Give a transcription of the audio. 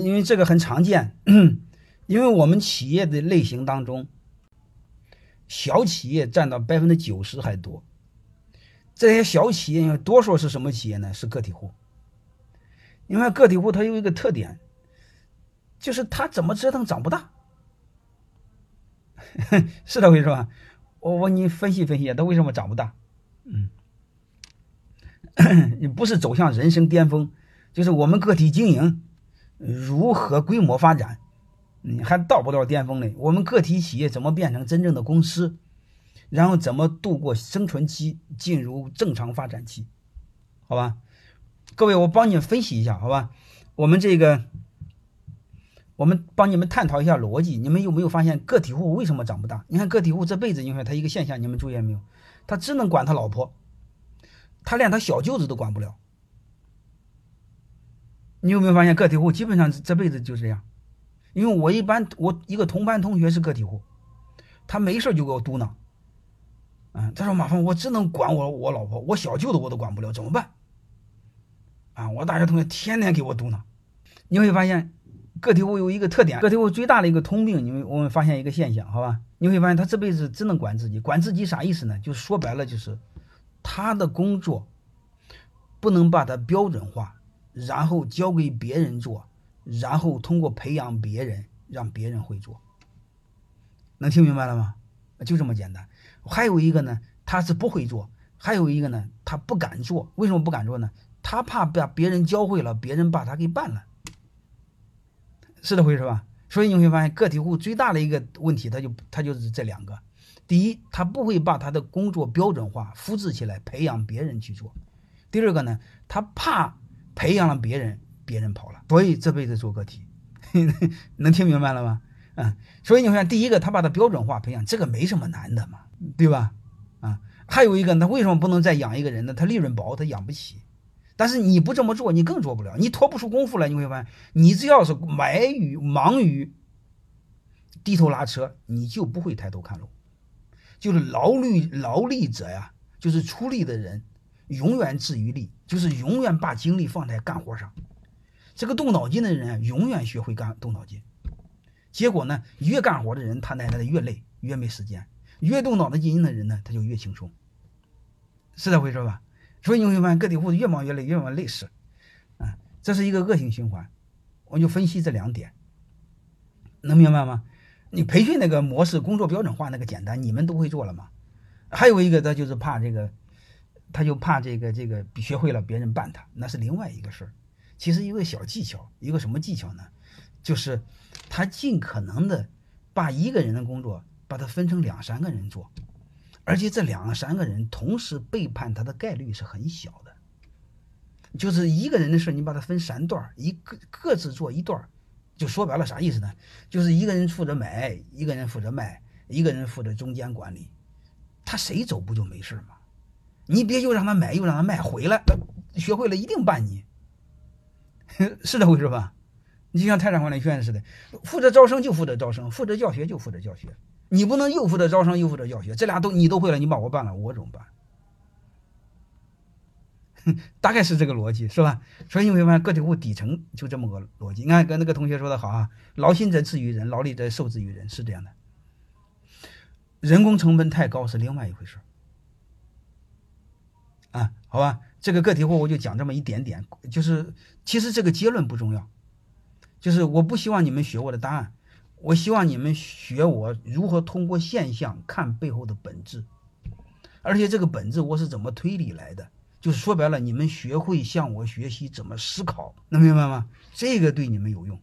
因为这个很常见，因为我们企业的类型当中，小企业占到百分之九十还多。这些小企业多数是什么企业呢？是个体户。因为个体户它有一个特点，就是它怎么折腾长不大，是这回事吧？我我你分析分析，它为什么长不大？嗯，你不是走向人生巅峰，就是我们个体经营如何规模发展，你还到不到巅峰呢？我们个体企业怎么变成真正的公司，然后怎么度过生存期，进入正常发展期？好吧，各位，我帮你们分析一下，好吧？我们这个，我们帮你们探讨一下逻辑。你们有没有发现个体户为什么长不大？你看个体户这辈子，你看他一个现象，你们注意没有？他只能管他老婆，他连他小舅子都管不了。你有没有发现个体户基本上这辈子就这样？因为我一般我一个同班同学是个体户，他没事就给我嘟囔，嗯，他说马峰，我只能管我我老婆，我小舅子我都管不了，怎么办？啊，我大学同学天天给我嘟囔。你会发现个体户有一个特点，个体户最大的一个通病，你们我们发现一个现象，好吧？你会发现他这辈子只能管自己，管自己啥意思呢？就说白了就是，他的工作不能把它标准化，然后交给别人做，然后通过培养别人，让别人会做。能听明白了吗？就这么简单。还有一个呢，他是不会做；还有一个呢，他不敢做。为什么不敢做呢？他怕把别人教会了，别人把他给办了，是这回事吧？所以你会发现，个体户最大的一个问题，他就他就是这两个：第一，他不会把他的工作标准化、复制起来，培养别人去做；第二个呢，他怕培养了别人，别人跑了，所以这辈子做个体。能听明白了吗？嗯，所以你看，第一个，他把他标准化培养，这个没什么难的嘛，对吧？啊，还有一个，他为什么不能再养一个人呢？他利润薄，他养不起。但是你不这么做，你更做不了，你拖不出功夫来。你会发现，你只要是埋于忙于低头拉车，你就不会抬头看路。就是劳力劳力者呀，就是出力的人，永远自于力，就是永远把精力放在干活上。这个动脑筋的人，永远学会干动脑筋。结果呢，越干活的人，他奶奶的越累，越没时间；越动脑筋的人呢，他就越轻松。是这回事吧？所以你会发现，个体户越忙越累，越忙累死，啊，这是一个恶性循环。我就分析这两点，能明白吗？你培训那个模式、工作标准化那个简单，你们都会做了吗？还有一个，他就是怕这个，他就怕这个这个学会了别人办他，那是另外一个事儿。其实一个小技巧，一个什么技巧呢？就是他尽可能的把一个人的工作，把它分成两三个人做。而且这两三个人同时背叛他的概率是很小的，就是一个人的事，你把它分三段，一个各自做一段，就说白了啥意思呢？就是一个人负责买，一个人负责卖，一个人负责中间管理，他谁走不就没事吗？你别又让他买又让他卖，回来学会了一定办你，是这回事吧？你就像泰山管理学院似的，负责招生就负责招生，负责教学就负责教学。你不能又负责招生又负责教学，这俩都你都会了，你把我办了，我怎么办？大概是这个逻辑，是吧？所以你会发现个体户底层就这么个逻辑。你看，跟那个同学说的好啊，劳心则治于人，劳力则受制于人，是这样的。人工成本太高是另外一回事啊，好吧？这个个体户我就讲这么一点点，就是其实这个结论不重要，就是我不希望你们学我的答案。我希望你们学我如何通过现象看背后的本质，而且这个本质我是怎么推理来的？就是说白了，你们学会向我学习怎么思考，能明白吗？这个对你们有用。